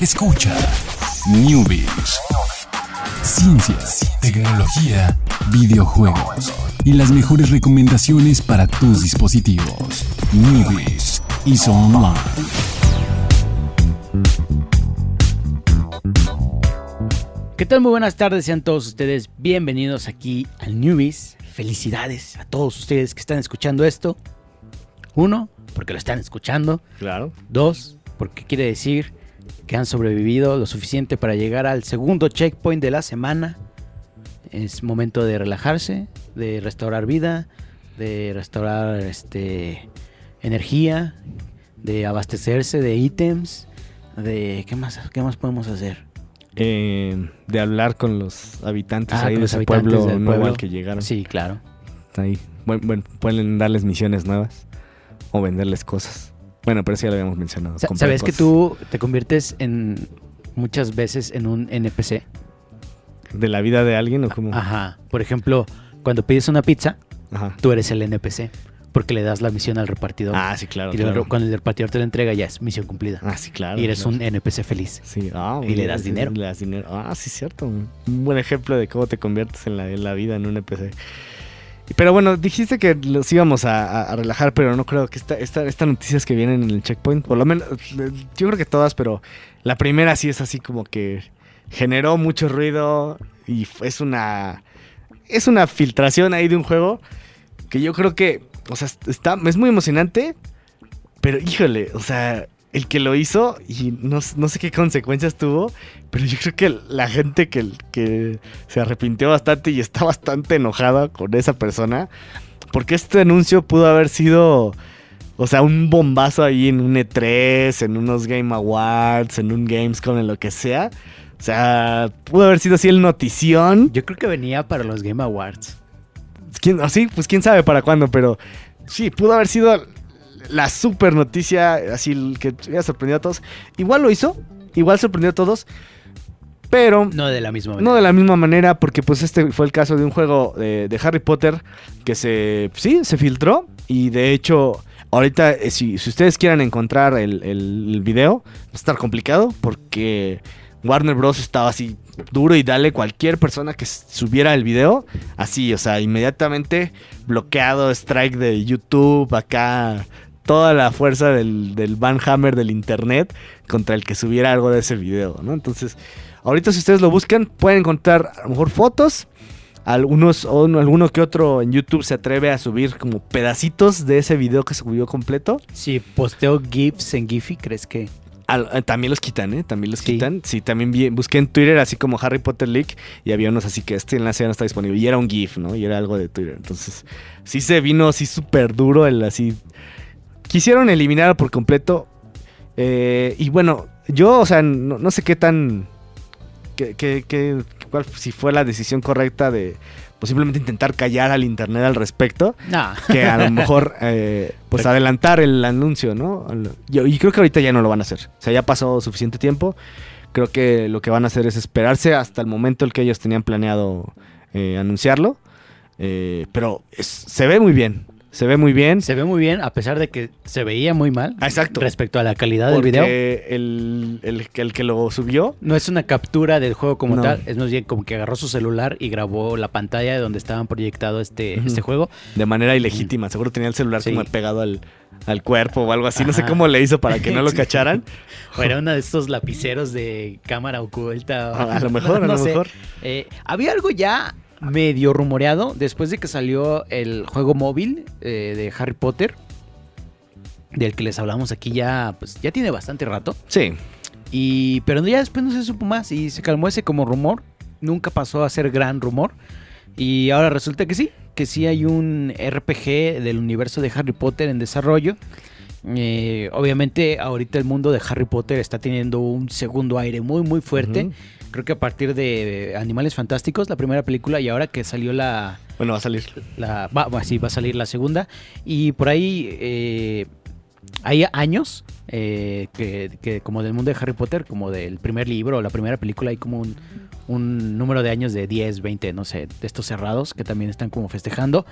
Escucha Newbies. Ciencias, tecnología, videojuegos y las mejores recomendaciones para tus dispositivos. Newbies y Online. ¿Qué tal? Muy buenas tardes, sean todos ustedes bienvenidos aquí al Newbies. Felicidades a todos ustedes que están escuchando esto. Uno, porque lo están escuchando. Claro. Dos, porque quiere decir que han sobrevivido lo suficiente para llegar al segundo checkpoint de la semana. Es momento de relajarse, de restaurar vida, de restaurar este energía, de abastecerse de ítems, de qué más qué más podemos hacer. Eh, de hablar con los habitantes Ah, ahí de ese pueblo nuevo pueblo. al que llegaron. Sí, claro. Ahí. Bueno, bueno, pueden darles misiones nuevas o venderles cosas. Bueno, pero eso ya lo habíamos mencionado. Comprar ¿Sabes que tú te conviertes en muchas veces en un NPC? ¿De la vida de alguien o cómo? Ajá. Por ejemplo, cuando pides una pizza, Ajá. tú eres el NPC porque le das la misión al repartidor. Ah, sí, claro. y luego claro. cuando el repartidor te la entrega ya es misión cumplida. Ah, sí, claro. y eres claro. un NPC feliz. Sí, ah, y le das dinero. Le das dinero. Ah, sí, cierto. Un buen ejemplo de cómo te conviertes en la, en la vida en un NPC. Pero bueno, dijiste que los íbamos a, relajar, pero no creo que esta, esta, estas noticias que vienen en el checkpoint, por lo menos, yo creo que todas, pero la primera sí es así como que generó mucho ruido y es una, es una filtración ahí de un juego que yo creo que, o sea, está, es muy emocionante, pero híjole, o sea, el que lo hizo y no, no sé qué consecuencias tuvo, pero yo creo que la gente que, que se arrepintió bastante y está bastante enojada con esa persona, porque este anuncio pudo haber sido, o sea, un bombazo ahí en un E3, en unos Game Awards, en un Gamescom, en lo que sea. O sea, pudo haber sido así el notición. Yo creo que venía para los Game Awards. ¿Quién, así, pues quién sabe para cuándo, pero sí, pudo haber sido la super noticia, así que hubiera sorprendido a todos. Igual lo hizo, igual sorprendió a todos, pero No de la misma manera. no de la misma manera, porque pues este fue el caso de un juego de, de Harry Potter que se, sí, se filtró y de hecho... Ahorita, eh, si, si ustedes quieran encontrar el, el- video, va a estar complicado porque Warner Bros. estaba así duro y dale cualquier persona que subiera el video, así, o sea, inmediatamente bloqueado, strike de YouTube, acá toda la fuerza del, del Van Hammer del internet contra el que subiera algo de ese video, ¿no? Entonces, ahorita si ustedes lo buscan, pueden encontrar a lo mejor fotos. Algunos, o no- alguno que otro en YouTube se atreve a subir como pedacitos de ese video que subió completo. Si posteo GIFs en Giphy, ¿crees que...? Eh, también los quitan, ¿eh? También los Sí. quitan. Sí, también vi- busqué en Twitter así como Harry Potter Leak y había unos así que este enlace ya no está disponible. Y era un GIF, ¿no? Y era algo de Twitter. Entonces, sí se vino así súper duro el así. Quisieron eliminar por completo. eh, y bueno, yo, o sea, no, no sé qué tan. qué- qué- qué- cuál, si fue la decisión correcta de pues, simplemente intentar callar al internet al respecto Nah. que a lo mejor eh, pues Pero- adelantar el anuncio, ¿no? Yo, y creo que ahorita ya no lo van a hacer. O sea, ya pasó suficiente tiempo. Creo que lo que van a hacer es esperarse hasta el momento en que ellos tenían planeado eh, anunciarlo. Eh, pero es- se ve muy bien. Se ve muy bien. Se ve muy bien, a pesar de que se veía muy mal. Ah, exacto. Respecto a la calidad del video. el, el, el que lo subió No es una captura del juego como No. tal, es más bien como que agarró su celular y grabó la pantalla de donde estaban proyectado este, este juego. de manera ilegítima. Seguro tenía el celular Sí. como pegado al, al cuerpo o algo así. No sé cómo le hizo para que no lo cacharan. O era uno de estos lapiceros de cámara oculta. A, a lo mejor, a No lo sé. mejor. Eh, había algo ya medio rumoreado después de que salió el juego móvil eh, de Harry Potter. Del que les hablamos aquí ya, pues ya tiene bastante rato. Sí. Y, pero ya después no se supo más y se calmó ese como rumor. Nunca pasó a ser gran rumor. Y ahora resulta que sí, que sí hay un RPG del universo de Harry Potter en desarrollo. Eh, obviamente ahorita el mundo de Harry Potter está teniendo un segundo aire muy muy fuerte. Creo que a partir de Animales Fantásticos, la primera película, y ahora que salió la, Bueno, va a salir. la va, va- sí, va a salir la segunda. Y por ahí eh, hay años eh, que, que como del mundo de Harry Potter, como del primer libro o la primera película, hay como un, un número de años de 10, 20, no sé, de estos cerrados que también están como festejando.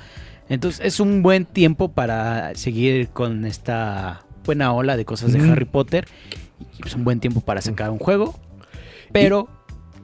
Entonces es un buen tiempo para seguir con esta buena ola de cosas de. Harry Potter. Y es un buen tiempo para sacar un juego. Pero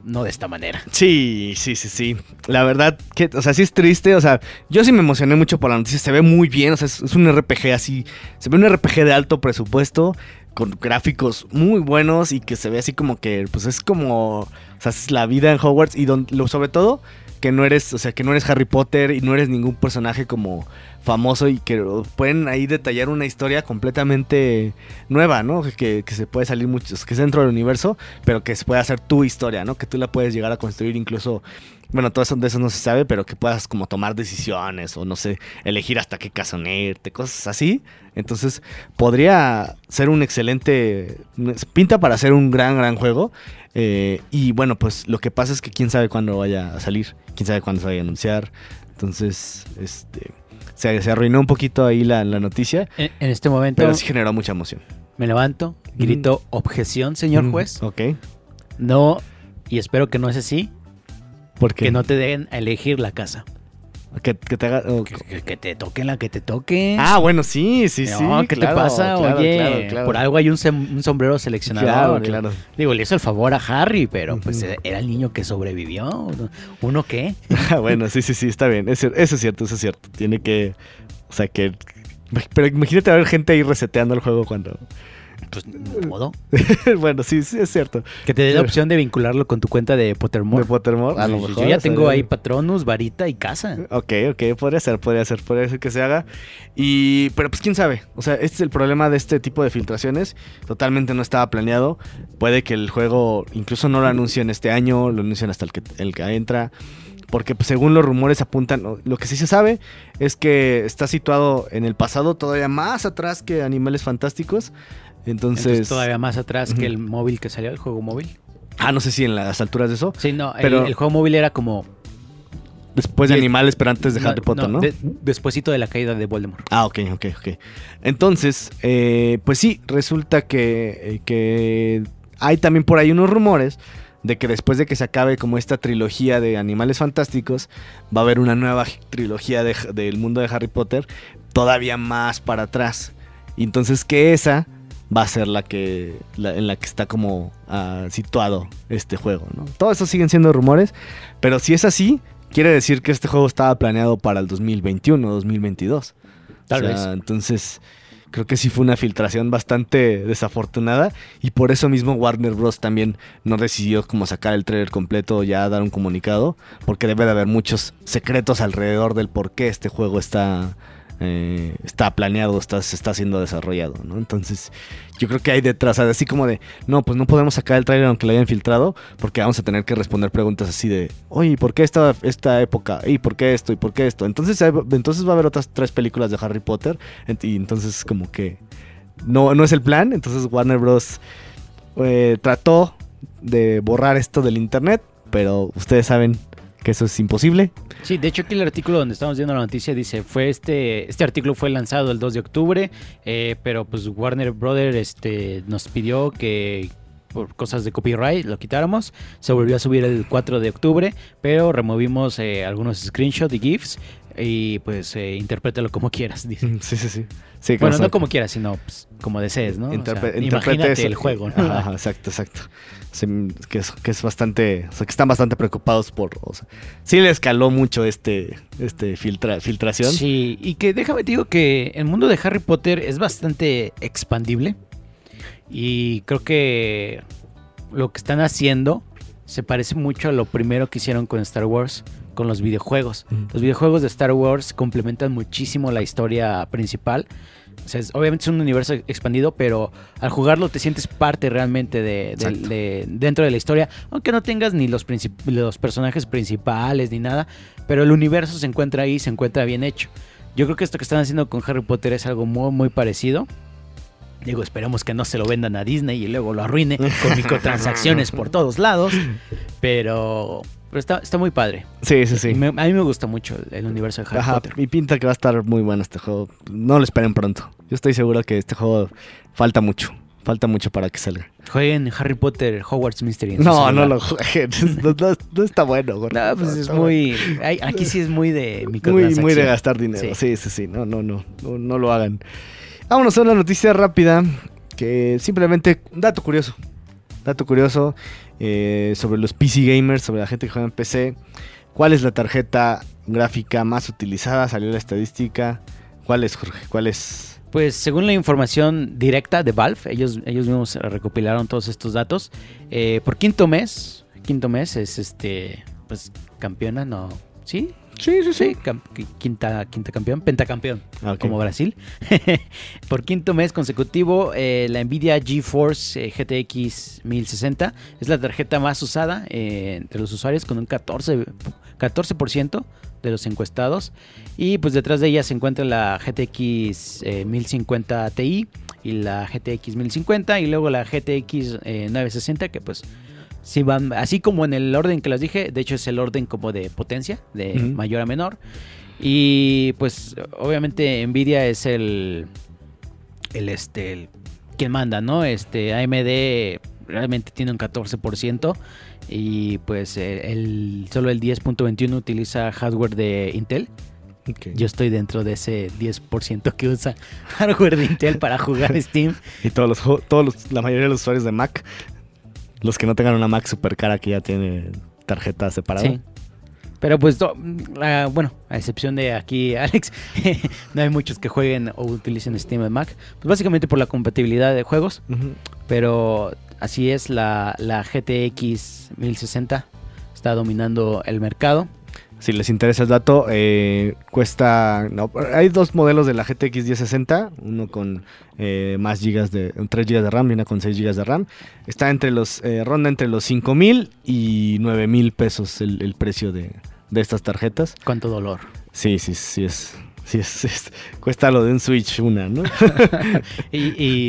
no de esta manera. Sí, sí, sí, sí. La verdad, que, o sea, sí es triste. O sea, yo sí me emocioné mucho por la noticia. Se ve muy bien. O sea, es, es un RPG así. Se ve un RPG de alto presupuesto. Con gráficos muy buenos. Y que se ve así como que. Pues es como. Sea, es la vida en Hogwarts. Y don- lo, sobre todo. Que no eres. O sea, que no eres Harry Potter. Y no eres ningún personaje como famoso. Y que pueden ahí detallar una historia completamente nueva, ¿no? Que, se puede salir muchos. Que es dentro del universo pero que se pueda hacer tu historia, ¿no? Que tú la puedes llegar a construir incluso, bueno, todo eso de eso no se sabe, pero que puedas como tomar decisiones o no sé, elegir hasta qué casa unirte, cosas así. Entonces, podría ser un excelente, pinta para ser un gran, gran juego. Eh, y bueno, pues lo que pasa es que quién sabe cuándo vaya a salir, quién sabe cuándo se vaya a anunciar. Entonces, este, se, se arruinó un poquito ahí la, la noticia, En, en este momento pero sí generó mucha emoción. me levanto, grito objeción, señor Mm, juez. Ok. No, y espero que no es así, Porque que no te den a elegir la casa. Que, que te haga. o- Que, te toquen la que te toque. Ah, bueno, sí, sí, sí. no, ¿qué claro, te pasa? claro, Oye, claro, por algo hay un, sombrero seleccionador. Claro, claro. Digo, le hizo el favor a Harry, pero pues Ujú. era el niño que sobrevivió. ¿Uno qué? Bueno, sí, sí, sí, está bien. Eso, eso es cierto, eso es cierto. Tiene que. O sea, que. Pero imagínate ver gente ahí reseteando el juego cuando. Pues modo. bueno, sí, sí, es cierto. Que te dé la opción de vincularlo con tu cuenta de Pottermore. De Pottermore, a lo Yo mejor. ya o sea, tengo ahí Patronus, Varita y casa. Ok, ok, podría ser, podría ser, podría ser que se haga. Y, pero pues quién sabe. O sea, este es el problema de este tipo de filtraciones. Totalmente no estaba planeado. Puede que el juego incluso no lo anuncien este año, lo anuncien hasta el que, el que entra. Porque pues, según los rumores apuntan, lo que sí se sabe es que está situado en el pasado, todavía más atrás que Animales Fantásticos. Entonces, Entonces, todavía más atrás que el móvil que salió, el juego móvil. ah, no sé si en las alturas de eso. Sí, no, Pero- el, juego móvil era como... Después de Animales, pero antes de Harry Potter, ¿no? de- despuésito de la caída de Voldemort. Ah, ok, ok, ok. Entonces, eh, pues sí, resulta que, eh, que hay también por ahí unos rumores de que después de que se acabe como esta trilogía de Animales Fantásticos, va a haber una nueva trilogía de- del mundo de Harry Potter, todavía más para atrás. Y entonces que esa va a ser la que la- en la que está como ah, situado este juego, ¿no? Todo eso siguen siendo rumores, pero si es así, quiere decir que este juego estaba planeado para el 2021, 2022. Tal O sea, vez. Entonces, creo que sí fue una filtración bastante desafortunada. Y por eso mismo Warner Bros. también no decidió como sacar el trailer completo o ya dar un comunicado. Porque debe de haber muchos secretos alrededor del por qué este juego está. Eh, está planeado, está, se está siendo desarrollado, ¿no? Entonces, yo creo que hay detrás, así como de, no, pues no podemos sacar el trailer aunque lo hayan filtrado, porque vamos a tener que responder preguntas así de, oye, ¿y ¿por qué esta, esta época? ¿Y por qué esto? ¿Y por qué esto? Entonces, entonces va a haber otras tres películas de Harry Potter, y entonces como que no, no es el plan, entonces Warner Bros. eh, trató de borrar esto del internet, pero ustedes saben que eso es imposible. Sí, de hecho aquí el artículo donde estamos viendo la noticia dice, fue este, este artículo fue lanzado el 2 de octubre, eh, pero pues Warner Brothers este, nos pidió que por cosas de copyright lo quitáramos, se volvió a subir el 4 de octubre, pero removimos eh, algunos screenshots y GIFs y pues eh, interprétalo como quieras, dice. Sí, sí, sí. Sí, Bueno, no como quieras, sino pues, como desees, ¿no? O sea, Interpre- imagínate eso. el juego, ¿no? Ajá, ajá, exacto, exacto. Que, es, que es bastante, o sea, que están bastante preocupados por, o sea, sí le escaló mucho este, este filtra, filtración. Sí, y que déjame te digo que el mundo de Harry Potter es bastante expandible. Y creo que lo que están haciendo se parece mucho a lo primero que hicieron con Star Wars, con los videojuegos. Mm. Los videojuegos de Star Wars complementan muchísimo la historia principal. O sea, es- obviamente es un universo expandido, pero al jugarlo te sientes parte realmente de, de- Exacto. de- dentro de la historia, aunque no tengas ni los, los personajes principales ni nada, pero el universo se encuentra ahí, se encuentra bien hecho. Yo creo que esto que están haciendo con Harry Potter es algo muy, muy parecido. Digo, esperemos que no se lo vendan a Disney y luego lo arruine con microtransacciones por todos lados. Pero, pero está, está muy padre. Sí, sí, sí. Me- a mí me gusta mucho el, el universo de Harry Ajá, Potter. y pinta que va a estar muy bueno este juego. No lo esperen pronto. Yo estoy seguro que este juego falta mucho. Falta mucho para que salga. Jueguen Harry Potter Hogwarts Mystery. No, no lo jueguen. No, no- no está bueno, gordo. No, pues es muy. ay, aquí sí es muy de Muy, muy de gastar dinero. Sí. Sí, sí, sí. No, no, no, no, no lo hagan. Vámonos a una noticia rápida que simplemente un dato curioso. Dato curioso eh, sobre los PC gamers, sobre la gente que juega en PC. ¿Cuál es la tarjeta gráfica más utilizada? Salió la estadística. ¿Cuál es, Jorge? ¿Cuál es? Pues según la información directa de Valve, ellos, ellos mismos recopilaron todos estos datos. eh, por quinto mes, quinto mes es este, pues campeona, no, ¿sí? Sí, sí, Sí, quinta, quinta campeón, pentacampeón, Ah, como Brasil. Por quinto mes consecutivo, eh, la Nvidia GeForce eh, GTX 1060 es la tarjeta más usada eh, entre los usuarios con un 14, 14% de los encuestados. Y pues detrás de ella se encuentra la GTX eh, 1050 Ti y la GTX 1050 y luego la GTX eh, 960 que pues sí van así como en el orden que las dije, de hecho es el orden como de potencia, de mayor a menor. Y pues obviamente Nvidia es el el este el quien manda, ¿no? Este AMD realmente tiene un 14% y pues el, el- solo el 10.21 utiliza hardware de Intel. Yo estoy dentro de ese 10% que usa hardware de Intel para jugar Steam. Y todos los, todos los- la mayoría de los usuarios de Mac, los que no tengan una Mac super cara que ya tiene tarjeta separada. Sí. Pero pues, la- bueno, a excepción de aquí, Alex, no hay muchos que jueguen o utilicen Steam en Mac. Pues básicamente por la compatibilidad de juegos. Pero así es, la, la GTX 1060 está dominando el mercado. Si les interesa el dato, eh, cuesta. no, hay dos modelos de la GTX 1060, uno con eh, más gigas de. 3 gigas de RAM y una con 6 gigas de RAM. Está entre los. eh, ronda entre los 5 mil y 9 mil pesos el, el precio de, de estas tarjetas. Cuánto dolor. Sí, sí, sí es. Sí es, es- cuesta lo de un Switch una, ¿no? Y,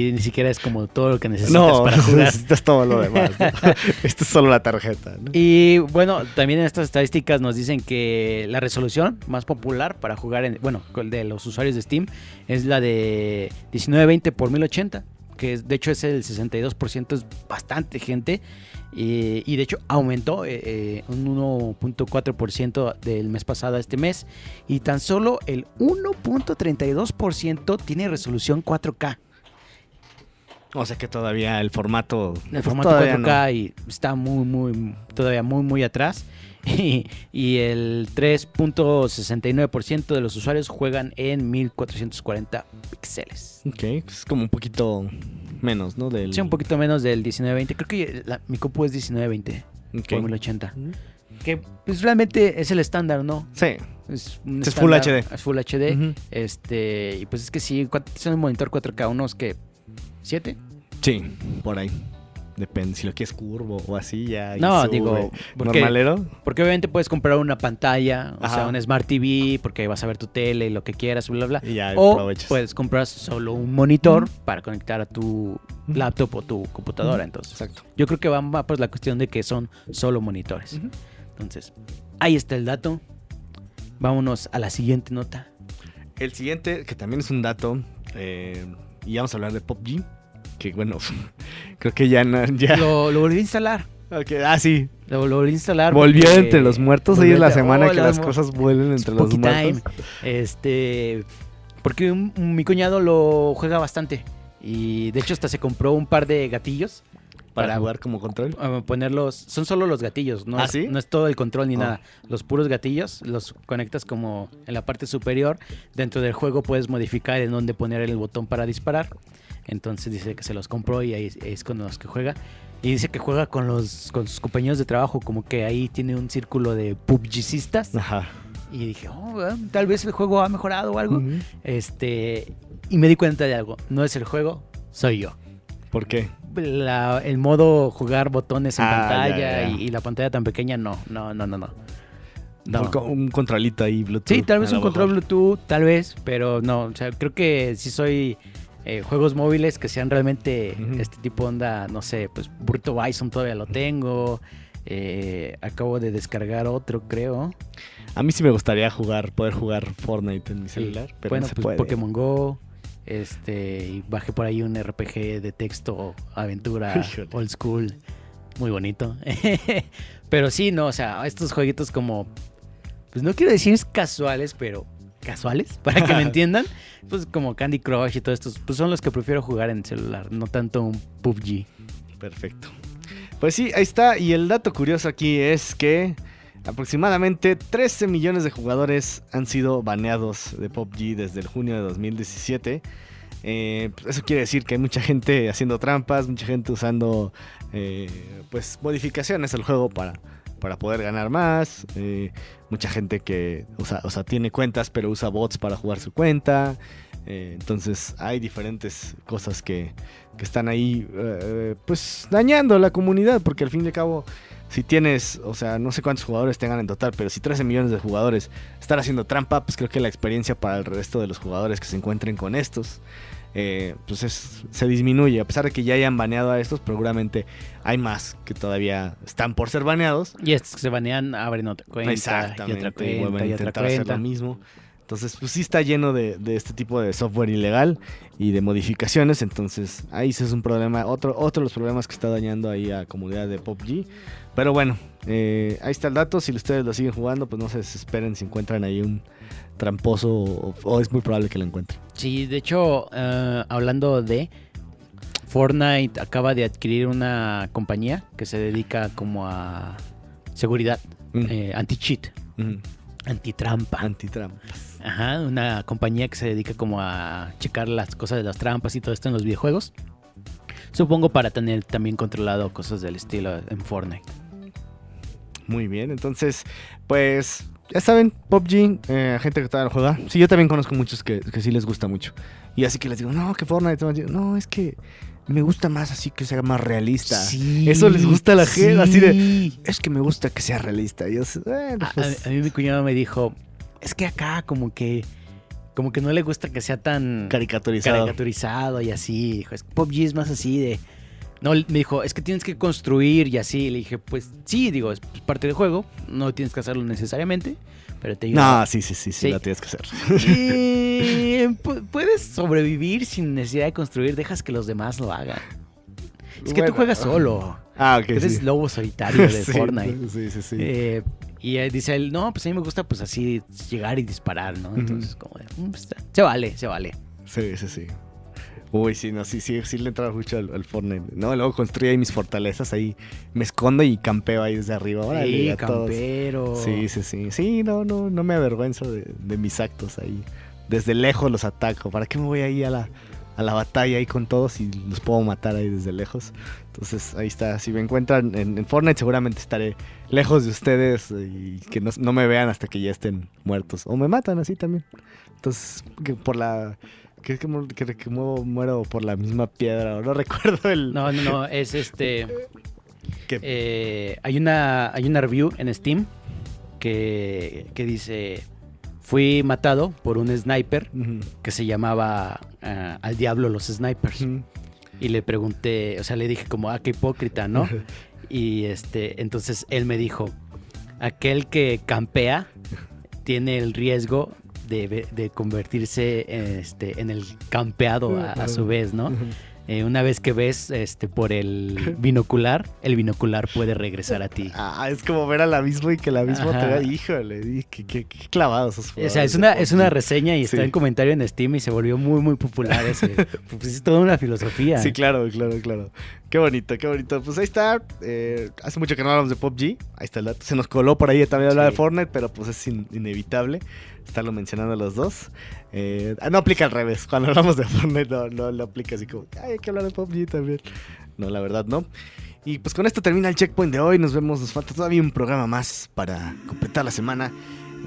y ni siquiera es como todo lo que necesitas No, para jugar. necesitas todo lo demás. ¿no? Esto es solo la tarjeta. ¿no? Y bueno, también en estas estadísticas nos dicen que la resolución más popular para jugar en, bueno, de los usuarios de Steam es la de 1920 por 1080, que es- de hecho es el 62%, es bastante gente. Y, y de hecho aumentó eh, eh, un 1.4% del mes pasado a este mes. Y tan solo el 1.32% tiene resolución 4K. O sea que todavía el formato. El pues, formato todavía 4K y está muy, muy, todavía muy, muy atrás. Y, y el 3.69% de los usuarios juegan en 1440 píxeles. Ok, es como un poquito menos, ¿no? Del... Sí, un poquito menos del 1920. Creo que la- mi compu es 1920 Ok. por 1080. Que pues realmente es el estándar, ¿no? Sí. Es, un Es Full estándar, HD. Es Full HD. Ujú. Este, y pues es que sí, ¿cuánto es un monitor 4K? ¿Unos que ¿7? Sí, por ahí. Depende, si lo quieres curvo o así ya. No, sube. digo, porque- ¿Normalero? Porque obviamente puedes comprar una pantalla, o Ajá. sea, un Smart TV, porque vas a ver tu tele y lo que quieras, bla, bla. Y ya O aprovechas. puedes comprar solo un monitor para conectar a tu laptop o tu computadora. Entonces, Exacto. yo creo que va más por la cuestión de que son solo monitores. Entonces, ahí está el dato. Vámonos a la siguiente nota. El siguiente, que también es un dato, eh, y vamos a hablar de PUBG. Que bueno, creo que ya no. Ya. Lo, lo volví a instalar. Ah, sí. Lo, lo volví a instalar. Volvió entre los muertos. Hoy es la semana oh, que las cosas vuelven entre los muertos. Este. Porque un- mi cuñado lo juega bastante. Y de hecho, hasta se compró un par de gatillos. Para, Para- jugar como control. a ponerlos. Son solo los gatillos, no, ¿Ah, es, sí? no es todo el control ni Oh. nada. Los puros gatillos los conectas como en la parte superior. Dentro del juego puedes modificar en dónde poner el botón para disparar. Entonces dice que se los compró y ahí es- con los que juega. Y dice que juega con los con sus compañeros de trabajo, como que ahí tiene un círculo de PUBGistas. Ajá. Y dije, oh, ah, tal vez el juego ha mejorado o algo. Ujú. Este, y me di cuenta de algo. No es el juego, soy yo. ¿Por qué? La- el modo jugar botones en Ah, pantalla ya, ya. Y, y la pantalla tan pequeña, no, no, no, no, no. No. Un, un controlito ahí, Bluetooth. Sí, tal vez un control. Bluetooth, tal vez, pero no, o sea, creo que sí soy eh, juegos móviles que sean realmente este tipo de onda, no sé, pues Burrito Bison todavía lo tengo, eh, acabo de descargar otro, creo. A mí sí me gustaría jugar, poder jugar Fortnite en mi celular, pero bueno, no se pues puede. Pokémon Go, este, y bajé por ahí un RPG de texto, aventura, Híjole. old school, muy bonito. Pero sí, no, o sea, estos jueguitos como, pues no quiero decir casuales, pero casuales, para que me entiendan. Pues como Candy Crush y todo estos, pues son los que prefiero jugar en celular, no tanto un PUBG. Perfecto. Pues sí, ahí está. Y el dato curioso aquí es que aproximadamente 13 millones de jugadores han sido baneados de PUBG desde el junio de 2017. Eh, pues eso quiere decir que hay mucha gente haciendo trampas, mucha gente usando eh, pues modificaciones al juego para, para poder ganar más. eh, mucha gente que usa, o sea, tiene cuentas pero usa bots para jugar su cuenta. eh, entonces hay diferentes cosas que, que están ahí eh, pues dañando a la comunidad porque al fin y al cabo si tienes, o sea, no sé cuántos jugadores tengan en total, pero si 13 millones de jugadores están haciendo trampa, pues creo que la experiencia para el resto de los jugadores que se encuentren con estos, eh, pues es- se disminuye. A pesar de que ya hayan baneado a estos, seguramente hay más que todavía están por ser baneados. Y estos que se banean abren otra cuenta, y otra y vuelven cuenta, y otra intentar hacer cuenta. lo mismo. Entonces, pues sí está lleno de, de este tipo de software ilegal y de modificaciones. Entonces, ahí sí es un problema, otro, otro de los problemas que está dañando ahí a la comunidad de PUBG. Pero bueno, eh, ahí está el dato. Si ustedes lo siguen jugando, pues no se desesperen si encuentran ahí un tramposo o, o es muy probable que lo encuentren. Sí, de hecho, eh, hablando de Fortnite acaba de adquirir una compañía que se dedica como a seguridad, Mm. eh, anti-cheat, Ujú. anti-trampa. Antitrampas. Ajá, una compañía que se dedica como a checar las cosas de las trampas y todo esto en los videojuegos. Supongo para tener también controlado cosas del estilo en Fortnite. Muy bien, entonces, pues ya saben, PUBG, eh, gente que todavía lo juega. Sí, yo también conozco muchos que, que sí les gusta mucho. Y así que les digo, no, que Fortnite. No, es que me gusta más así que sea más realista. Sí, Eso les gusta a la gente, así de-. Es que me gusta que sea realista. Y yo, bueno, A, pues, a- a mí mi cuñado me dijo, es que acá como que como que no le gusta que sea tan caricaturizado. caricaturizado y así. Dijo, es que PUBG es más así de... No, me dijo, es que tienes que construir y así. Le dije, pues sí, digo, es parte del juego. No tienes que hacerlo necesariamente, pero te ayuda. No, sí, sí, sí, sí, Sí. la tienes que hacer. Pu- puedes sobrevivir sin necesidad de construir, dejas que los demás lo hagan. Es que Bueno. tú juegas solo. Ah, ok. Eres sí. lobo solitario de Sí, Fortnite. Sí, sí, sí. Eh, y eh, dice él, no, pues a mí me gusta pues así llegar y disparar, ¿no? Entonces, como de, "Mm, pues, se vale, se vale. Sí, sí, sí. Uy, sí, no, sí, sí, sí le entraba mucho al, al Fortnite. No, luego construí ahí mis fortalezas, ahí me escondo y campeo ahí desde arriba. Órale, Sí, a todos. campero. Sí, sí, sí. Sí, no, no, no me avergüenzo de, de mis actos ahí. Desde lejos los ataco. ¿Para qué me voy ahí a la, a la batalla ahí con todos y los puedo matar ahí desde lejos? Entonces ahí está. Si me encuentran en, en Fortnite seguramente estaré lejos de ustedes y que no, no me vean hasta que ya estén muertos. O me matan así también. Entonces, que por la... Que, que, que- que muevo- muero por la misma piedra. o No recuerdo el... No, no, no, es este... eh, hay, una, hay una review en Steam que, que dice, fui matado por un sniper que se llamaba ah, Al Diablo los Snipers. Y le pregunté, o sea, le dije como, ah, qué hipócrita, ¿no? Y este, entonces él me dijo, aquel que campea tiene el riesgo de, ve- de convertirse este, en el campeado a, a su vez, ¿no? Eh, una vez que ves este, por el binocular, el binocular puede regresar a ti. Ah, es como ver al abismo y que el abismo te Ajá. vea. Híjole, y qué, qué, qué clavados esos O sea, es una, es una reseña y está en comentario en Steam y se volvió muy, muy popular ese. pues es toda una filosofía. Sí, claro, claro, claro. Qué bonito, qué bonito. Pues ahí está. eh, hace mucho que no hablamos de PUBG. Ahí está el dato. Se nos coló por ahí también hablar Sí. de Fortnite, pero pues es in- inevitable estarlo mencionando los dos. Eh, ah, no aplica al revés. Cuando hablamos de Fortnite no, no lo aplica así como, "Ay, hay que hablar de PUBG también. No, la verdad no. Y pues con esto termina el checkpoint de hoy. Nos vemos, nos falta todavía un programa más para completar la semana.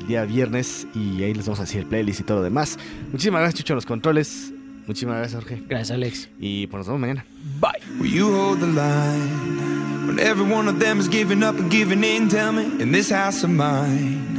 El día viernes y ahí les vamos a decir el playlist y todo lo demás. Muchísimas gracias, Chucho, a los controles. Muchísimas gracias, Jorge. Gracias, Alex. Y pues nos vemos mañana. Bye. Will you hold the line when every one of them is giving up and giving in? Tell me, in this house of mine,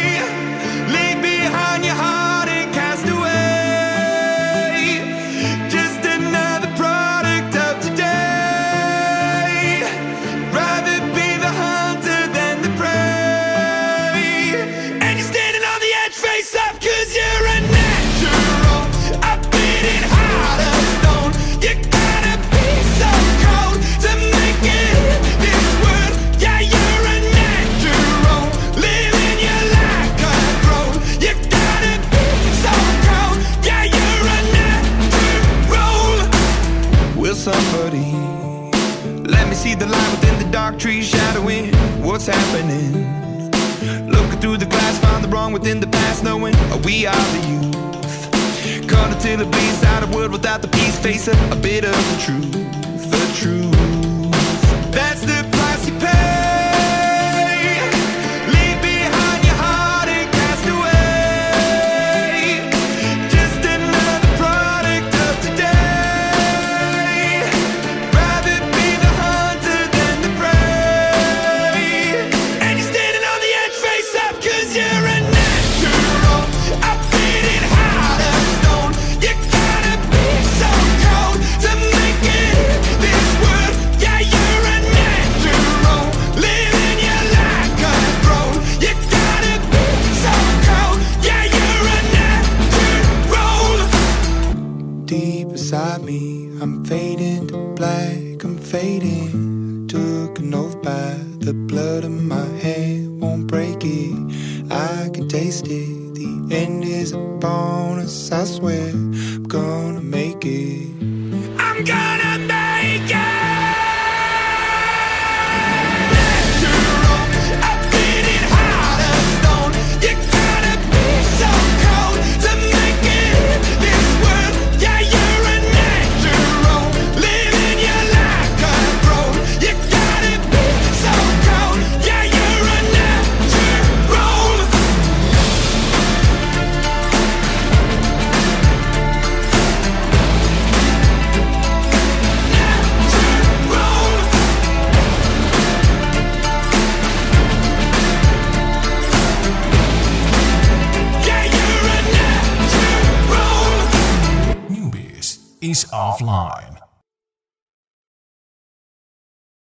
somebody. Let me see the light within the dark trees shadowing what's happening. Looking through the glass, find the wrong within the past, knowing we are the youth. Cut until it bleeds out of wood without the peace, facing a bit of the truth.